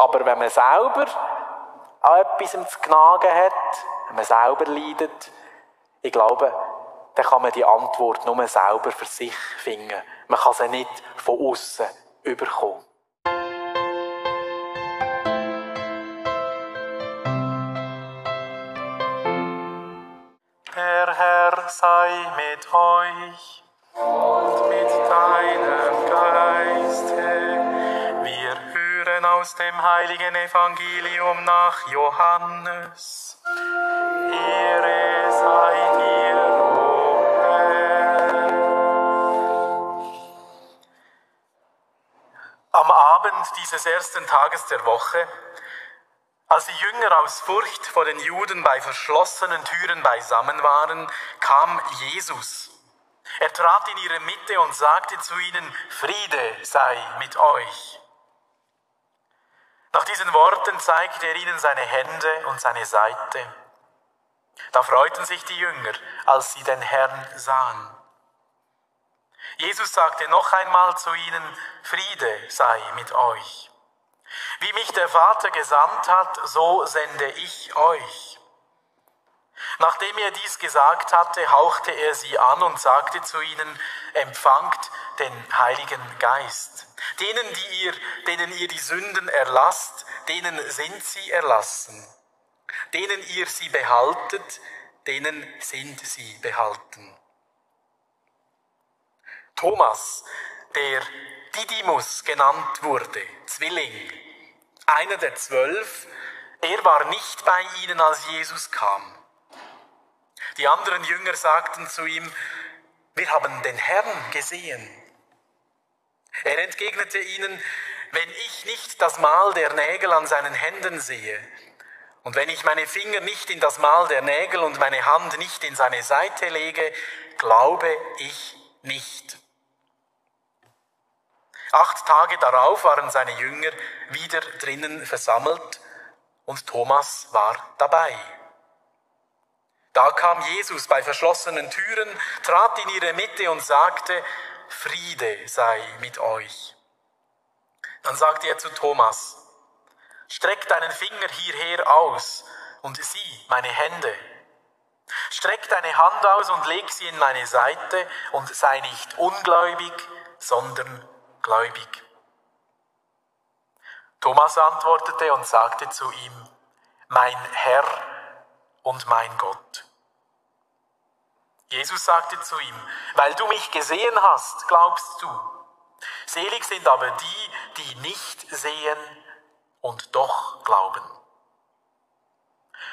aber wenn man selber an etwas zu knagen hat, wenn man selber leidet, ich glaube, dann kann man die Antwort nur selber für sich finden. Man kann sie nicht von außen überkommen. Der Herr sei mit euch und mit deinem Geiste. Hören aus dem heiligen Evangelium nach Johannes. Ehre sei dir, o Herr. Am Abend dieses ersten Tages der Woche als die Jünger aus Furcht vor den Juden bei verschlossenen Türen beisammen waren, kam Jesus. Er trat in ihre Mitte und sagte zu ihnen, Friede sei mit euch. Nach diesen Worten zeigte er ihnen seine Hände und seine Seite. Da freuten sich die Jünger, als sie den Herrn sahen. Jesus sagte noch einmal zu ihnen, Friede sei mit euch. Wie mich der Vater gesandt hat, so sende ich euch. Nachdem er dies gesagt hatte, hauchte er sie an und sagte zu ihnen, empfangt den Heiligen Geist. Denen, die ihr, denen ihr die Sünden erlasst, denen sind sie erlassen. Denen ihr sie behaltet, denen sind sie behalten. Thomas, der Didymus genannt wurde, Zwilling, einer der zwölf, er war nicht bei ihnen, als Jesus kam. Die anderen Jünger sagten zu ihm, wir haben den Herrn gesehen. Er entgegnete ihnen, wenn ich nicht das Mal der Nägel an seinen Händen sehe, und wenn ich meine Finger nicht in das Mal der Nägel und meine Hand nicht in seine Seite lege, glaube ich nicht. Acht Tage darauf waren seine Jünger wieder drinnen versammelt und Thomas war dabei. Da kam Jesus bei verschlossenen Türen, trat in ihre Mitte und sagte, Friede sei mit euch. Dann sagte er zu Thomas, streck deinen Finger hierher aus und sieh meine Hände. Streck deine Hand aus und leg sie in meine Seite und sei nicht ungläubig, sondern gläubig. Thomas antwortete und sagte zu ihm, mein Herr und mein Gott. Jesus sagte zu ihm, weil du mich gesehen hast, glaubst du. Selig sind aber die, die nicht sehen und doch glauben.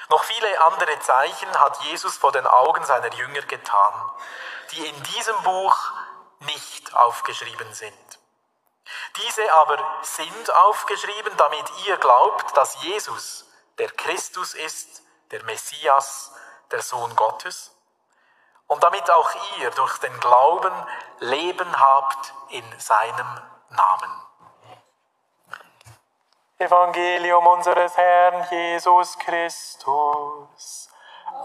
Noch viele andere Zeichen hat Jesus vor den Augen seiner Jünger getan, die in diesem Buch nicht aufgeschrieben sind. Diese aber sind aufgeschrieben, damit ihr glaubt, dass Jesus der Christus ist, der Messias, der Sohn Gottes, und damit auch ihr durch den Glauben Leben habt in seinem Namen. Evangelium unseres Herrn Jesus Christus.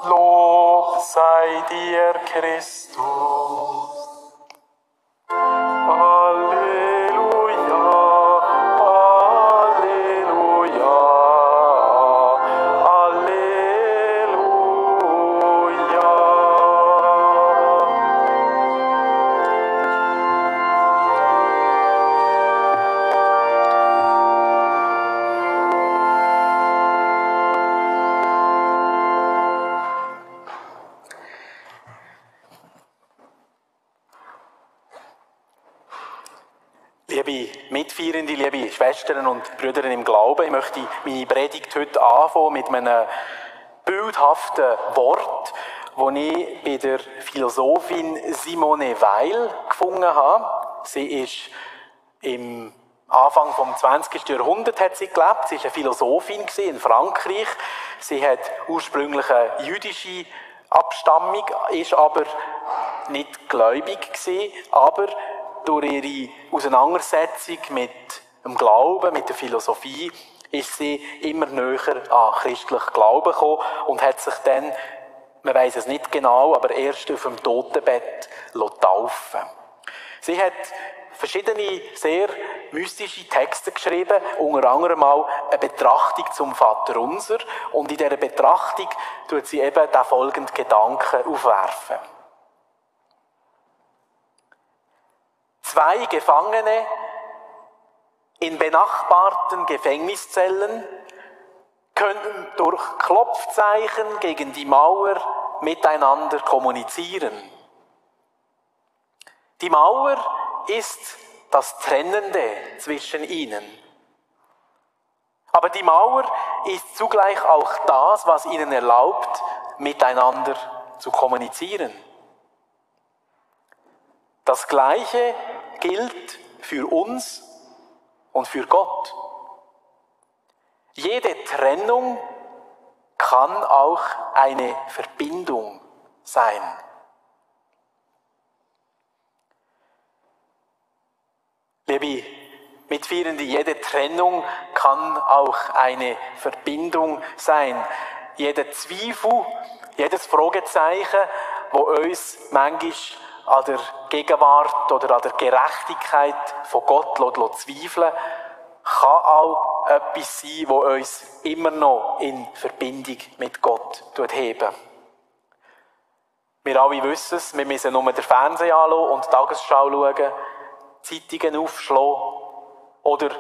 Lob sei dir, Christus. Schwestern und Brüder im Glauben, ich möchte meine Predigt heute anfangen mit einem bildhaften Wort, das ich bei der Philosophin Simone Weil gefunden habe. Sie ist im Anfang vom 20. Jahrhundert hat sie gelebt. Sie war eine Philosophin in Frankreich. Sie hat ursprünglich eine jüdische Abstammung, ist aber nicht gläubig gewesen, aber durch ihre Auseinandersetzung mit dem Glauben, mit der Philosophie, ist sie immer näher an christlich Glauben gekommen und hat sich dann, man weiß es nicht genau, aber erst auf dem Totenbett taufen Sie hat verschiedene sehr mystische Texte geschrieben, unter anderem auch eine Betrachtung zum Vater Unser. Und in dieser Betrachtung tut sie eben den folgenden Gedanken aufwerfen. Zwei Gefangene in benachbarten Gefängniszellen können durch Klopfzeichen gegen die Mauer miteinander kommunizieren. Die Mauer ist das Trennende zwischen ihnen. Aber die Mauer ist zugleich auch das, was ihnen erlaubt, miteinander zu kommunizieren. Das Gleiche gilt für uns und für Gott. Jede Trennung kann auch eine Verbindung sein. Liebe Mitführende, jede Trennung kann auch eine Verbindung sein. Jeder Zweifel, jedes Fragezeichen, wo uns manchmal an der Gegenwart oder an der Gerechtigkeit von Gott zweifeln kann auch etwas sein, wo uns immer noch in Verbindung mit Gott heben. Wir alle wissen es, wir müssen nur den Fernseher anschauen und die Tagesschau schauen, Zeitungen aufschlagen oder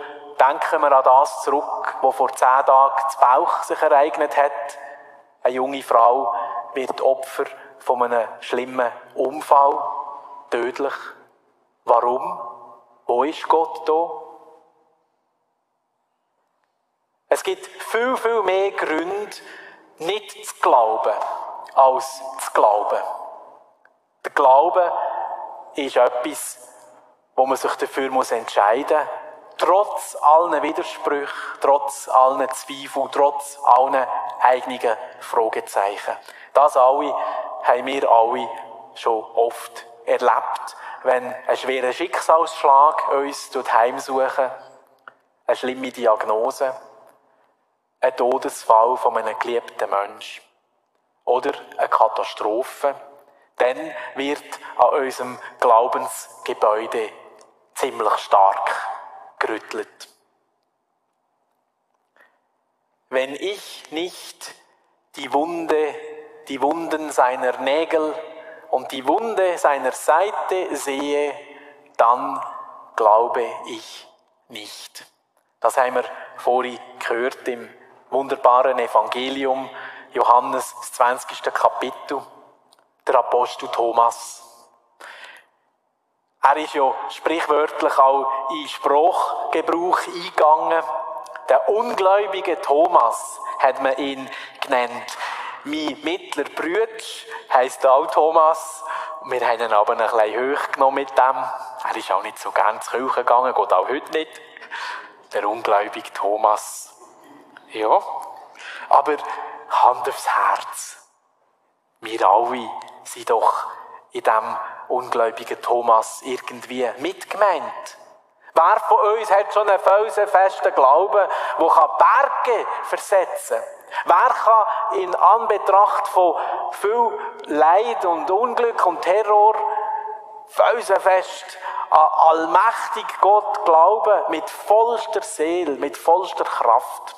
denken wir an das zurück, wo vor zehn Tagen das Bauch sich ereignet hat. Eine junge Frau wird Opfer von einem schlimmen Unfall, tödlich. Warum? Wo ist Gott da? Es gibt viel, viel mehr Gründe, nicht zu glauben, als zu glauben. Der Glaube ist etwas, wo man sich dafür entscheiden muss, trotz allen Widersprüchen, trotz allen Zweifeln, trotz allen eigenen Fragezeichen. Das alle haben wir alle schon oft erlebt, wenn ein schwerer Schicksalsschlag uns heimsuchen, eine schlimme Diagnose, ein Todesfall von einem geliebten Menschen. Oder eine Katastrophe, dann wird an unserem Glaubensgebäude ziemlich stark gerüttelt. Wenn ich nicht die Wunde, die Wunden seiner Nägel und die Wunde seiner Seite sehe, dann glaube ich nicht. Das haben wir vorhin gehört im wunderbaren Evangelium, Johannes, das 20. Kapitel, der Apostel Thomas. Er ist ja sprichwörtlich auch in Sprachgebrauch eingegangen. Der ungläubige Thomas hat man ihn genannt. Mein mittler Brütsch heisst auch Thomas. Wir haben ihn aber ein bisschen hoch genommen mit dem. Er ist auch nicht so gern zu Kirche gegangen, geht auch heute nicht. Der ungläubige Thomas. Ja. Aber Hand aufs Herz. Wir alle sind doch in dem ungläubigen Thomas irgendwie mitgemeint. Wer von uns hat schon einen felsenfesten Glauben, der Berge versetzen kann? Wer kann in Anbetracht von viel Leid und Unglück und Terror felsenfest an allmächtig Gott glauben, mit vollster Seele, mit vollster Kraft?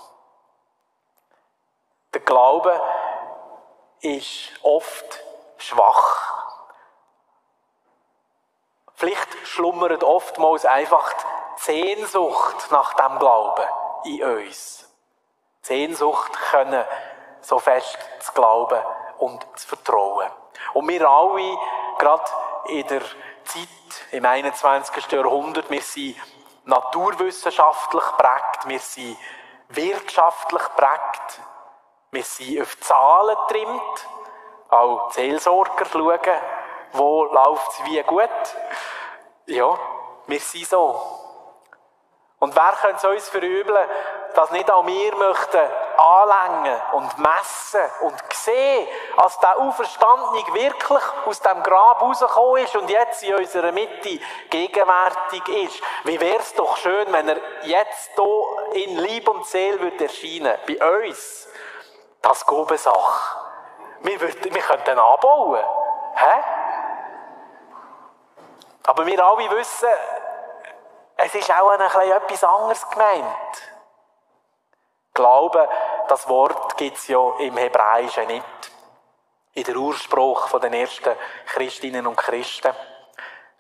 Der Glaube ist oft schwach Vielleicht schlummert oftmals einfach die Sehnsucht nach dem Glauben in uns. Sehnsucht können so fest zu glauben und zu vertrauen. Und wir alle, gerade in der Zeit im 21. Jahrhundert, wir sind naturwissenschaftlich prägt, wir sind wirtschaftlich prägt, wir sind auf Zahlen getrimmt, auch Seelsorger schauen, wo läuft es wie gut. Ja, wir sind so. Und wer könnte es uns verübeln, dass nicht auch wir möchten anlängen und messen und sehen, als der Auferstandene wirklich aus dem Grab rausgekommen ist und jetzt in unserer Mitte gegenwärtig ist. Wie wäre es doch schön, wenn er jetzt hier in Lieb und Seele würde erscheinen bei uns. Das eine Sache. Wir, würden, wir könnten anbauen. Hä? Aber wir alle wissen, es ist auch ein bisschen etwas anderes gemeint. Glauben, das Wort gibt es ja im Hebräischen nicht. In der Urspruch von den ersten Christinnen und Christen.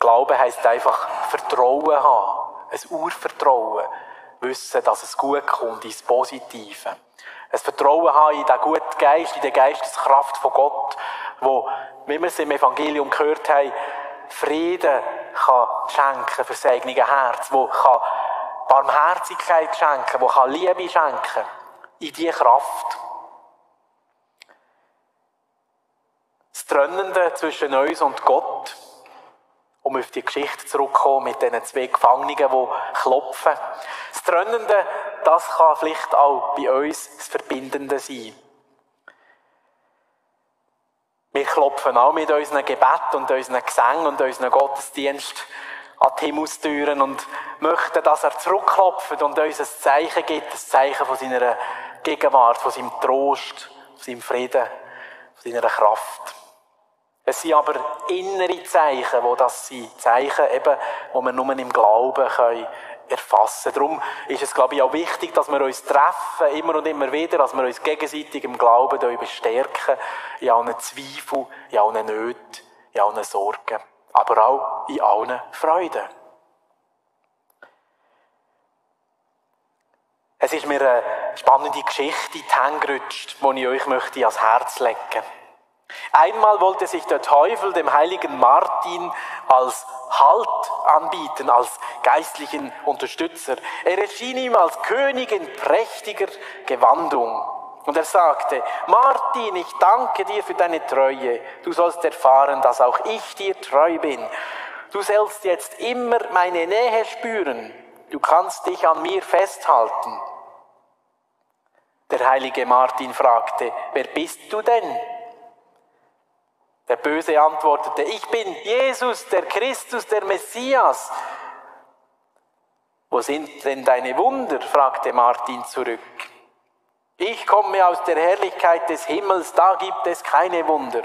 Glauben heißt einfach Vertrauen haben, ein Urvertrauen, wissen, dass es gut kommt, ins Positive. Ein Vertrauen haben in den guten Geist, in die Geisteskraft von Gott, wo, wie wir es im Evangelium gehört haben, Frieden kann schenken für das Herz, wo kann Barmherzigkeit schenken, wo kann Liebe schenken, in diese Kraft. Das Trennende zwischen uns und Gott, um auf die Geschichte zurückzukommen mit diesen zwei Gefangenen, die klopfen. Das Trennende, das kann vielleicht auch bei uns das Verbindende sein. Wir klopfen auch mit unseren Gebet und unseren Gesängen und unseren Gottesdienst an die Himmelstüren und möchten, dass er zurückklopft und uns ein Zeichen gibt, ein Zeichen von seiner Gegenwart, von seinem Trost, von seinem Frieden, von seiner Kraft. Es sind aber innere Zeichen, wo das sind. Zeichen eben, wo wir nur im Glauben können erfassen. Darum ist es, glaube ich, auch wichtig, dass wir uns treffen, immer und immer wieder, dass wir uns gegenseitig im Glauben bestärken, in allen Zweifeln, in allen Nöten, in allen Sorgen, aber auch in allen Freuden. Es ist mir eine spannende Geschichte in die Hände gerutscht, die ich euch möchte ans Herz legen möchte. Einmal wollte sich der Teufel dem heiligen Martin als Halt anbieten, als geistlichen Unterstützer. Er erschien ihm als König in prächtiger Gewandung. Und er sagte, Martin, ich danke dir für deine Treue. Du sollst erfahren, dass auch ich dir treu bin. Du sollst jetzt immer meine Nähe spüren. Du kannst dich an mir festhalten. Der heilige Martin fragte, wer bist du denn? Der Böse antwortete, ich bin Jesus, der Christus, der Messias. Wo sind denn deine Wunder? fragte Martin zurück. Ich komme aus der Herrlichkeit des Himmels, da gibt es keine Wunder.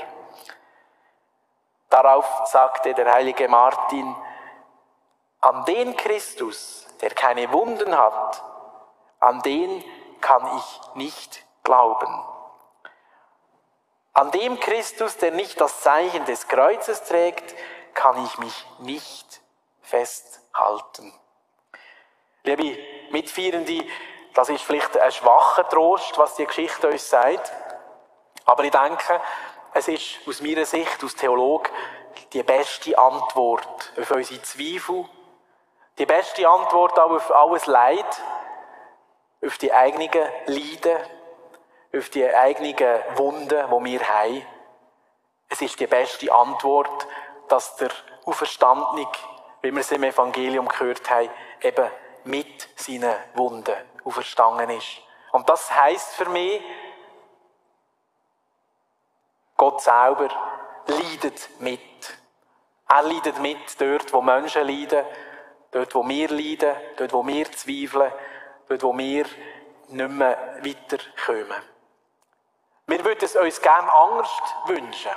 Darauf sagte der heilige Martin, an den Christus, der keine Wunden hat, an den kann ich nicht glauben. An dem Christus, der nicht das Zeichen des Kreuzes trägt, kann ich mich nicht festhalten. Liebe Mitfeierende, das ist vielleicht ein schwacher Trost, was die Geschichte uns sagt. Aber ich denke, es ist aus meiner Sicht, als Theologe, die beste Antwort auf unsere Zweifel, die beste Antwort auch auf alles Leid, auf die eigenen Leiden, auf die eigenen Wunden, die wir haben. Es ist die beste Antwort, dass der Auferstandene, wie wir es im Evangelium gehört haben, eben mit seinen Wunden auferstanden ist. Und das heißt für mich, Gott selber leidet mit. Er leidet mit dort, wo Menschen leiden, dort, wo wir leiden, dort, wo wir zweifeln, dort, wo wir nicht mehr weiterkommen. Wir würden es uns gerne anders wünschen.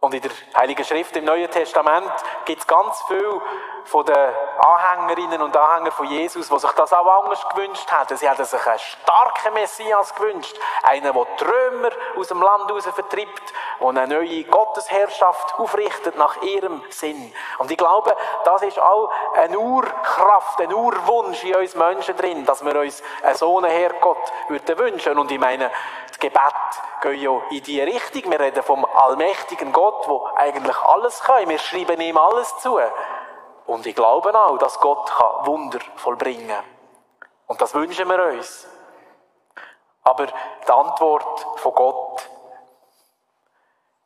Und in der Heiligen Schrift im Neuen Testament gibt es ganz viel von den Anhängerinnen und Anhängern von Jesus, die sich das auch anders gewünscht haben. Sie haben sich einen starken Messias gewünscht. Einen, der die aus dem Land heraus vertreibt und eine neue Gottesherrschaft aufrichtet nach ihrem Sinn. Und ich glaube, das ist auch eine Urkraft, ein Urwunsch in uns Menschen drin, dass wir uns einen so einen Herrgott würden wünschen. Und ich meine, das Gebet geht ja in die Richtung. Wir reden vom allmächtigen Gott, der eigentlich alles kann. Wir schreiben ihm alles zu. Und ich glaube auch, dass Gott Wunder vollbringen kann. Und das wünschen wir uns. Aber die Antwort von Gott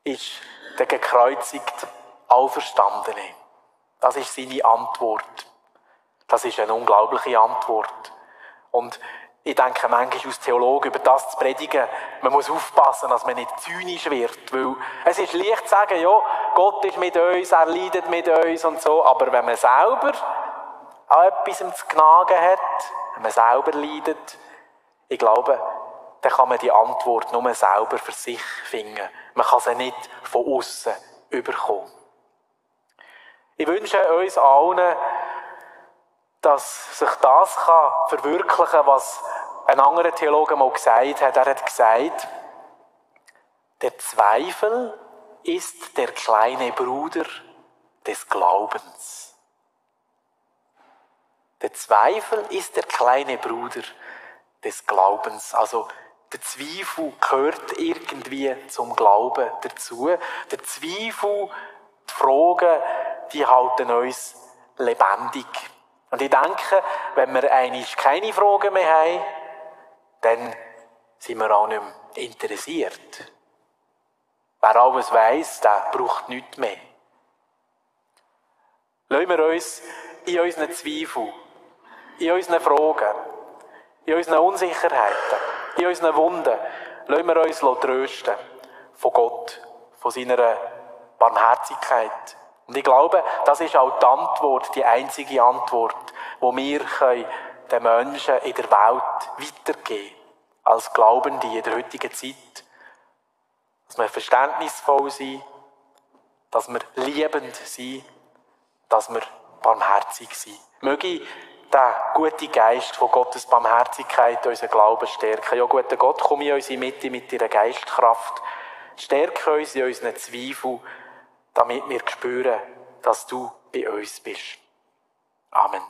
ist der gekreuzigt Auferstandene. Das ist seine Antwort. Das ist eine unglaubliche Antwort. Und ich denke manchmal als Theologe über das zu predigen, man muss aufpassen, dass man nicht zynisch wird, weil es ist leicht zu sagen, ja, Gott ist mit uns, er leidet mit uns und so, aber wenn man selber an etwas zu knagen hat, wenn man selber leidet, ich glaube, dann kann man die Antwort nur selber für sich finden. Man kann sie nicht von außen überkommen. Ich wünsche uns allen, dass sich das kann verwirklichen was ein anderer Theologe mal gesagt hat. Er hat gesagt, der Zweifel ist der kleine Bruder des Glaubens. Der Zweifel ist der kleine Bruder des Glaubens. Also der Zweifel gehört irgendwie zum Glauben dazu. Der Zweifel, die Fragen, die halten uns lebendig. Und ich denke, wenn wir eigentlich keine Fragen mehr haben, dann sind wir auch nicht mehr interessiert. Wer alles weiss, der braucht nichts mehr. Lassen wir uns in unseren Zweifeln, in unseren Fragen, in unseren Unsicherheiten, in unseren Wunden, lassen wir uns trösten von Gott, von seiner Barmherzigkeit. Und ich glaube, das ist auch die Antwort, die einzige Antwort, wo wir den Menschen in der Welt weitergeben als Glaubende in der heutigen Zeit. Dass wir verständnisvoll sind, dass wir liebend sind, dass wir barmherzig sind. Möge der gute Geist von Gottes Barmherzigkeit unseren Glauben stärken. Ja, guter Gott, komm in unsere Mitte mit deiner Geistkraft. Stärke uns in unseren Zweifeln, damit wir spüren, dass du bei uns bist. Amen.